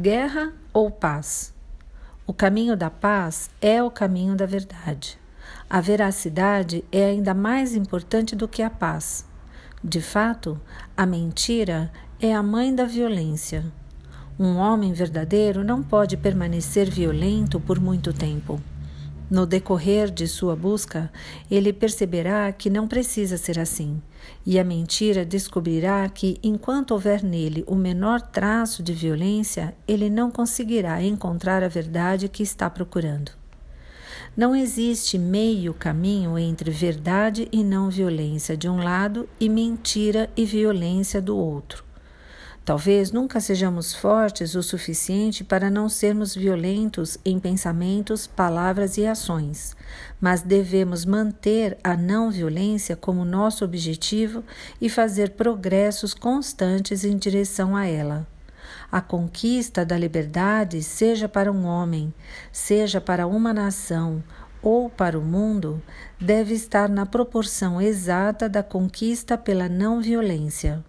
Guerra ou paz? O caminho da paz é o caminho da verdade. A veracidade é ainda mais importante do que a paz. De fato, a mentira é a mãe da violência. Um homem verdadeiro não pode permanecer violento por muito tempo. No decorrer de sua busca, ele perceberá que não precisa ser assim, e a mentira descobrirá que, enquanto houver nele o menor traço de violência, ele não conseguirá encontrar a verdade que está procurando. Não existe meio caminho entre verdade e não violência de um lado e mentira e violência do outro. Talvez nunca sejamos fortes o suficiente para não sermos violentos em pensamentos, palavras e ações, mas devemos manter a não violência como nosso objetivo e fazer progressos constantes em direção a ela. A conquista da liberdade, seja para um homem, seja para uma nação ou para o mundo, deve estar na proporção exata da conquista pela não violência.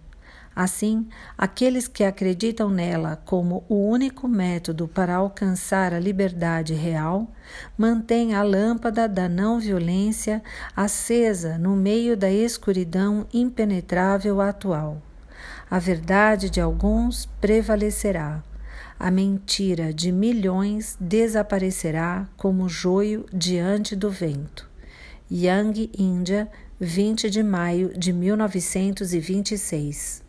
Assim, aqueles que acreditam nela como o único método para alcançar a liberdade real mantêm a lâmpada da não violência acesa no meio da escuridão impenetrável atual. A verdade de alguns prevalecerá. A mentira de milhões desaparecerá como joio diante do vento. Yang, Índia, 20 de maio de 1926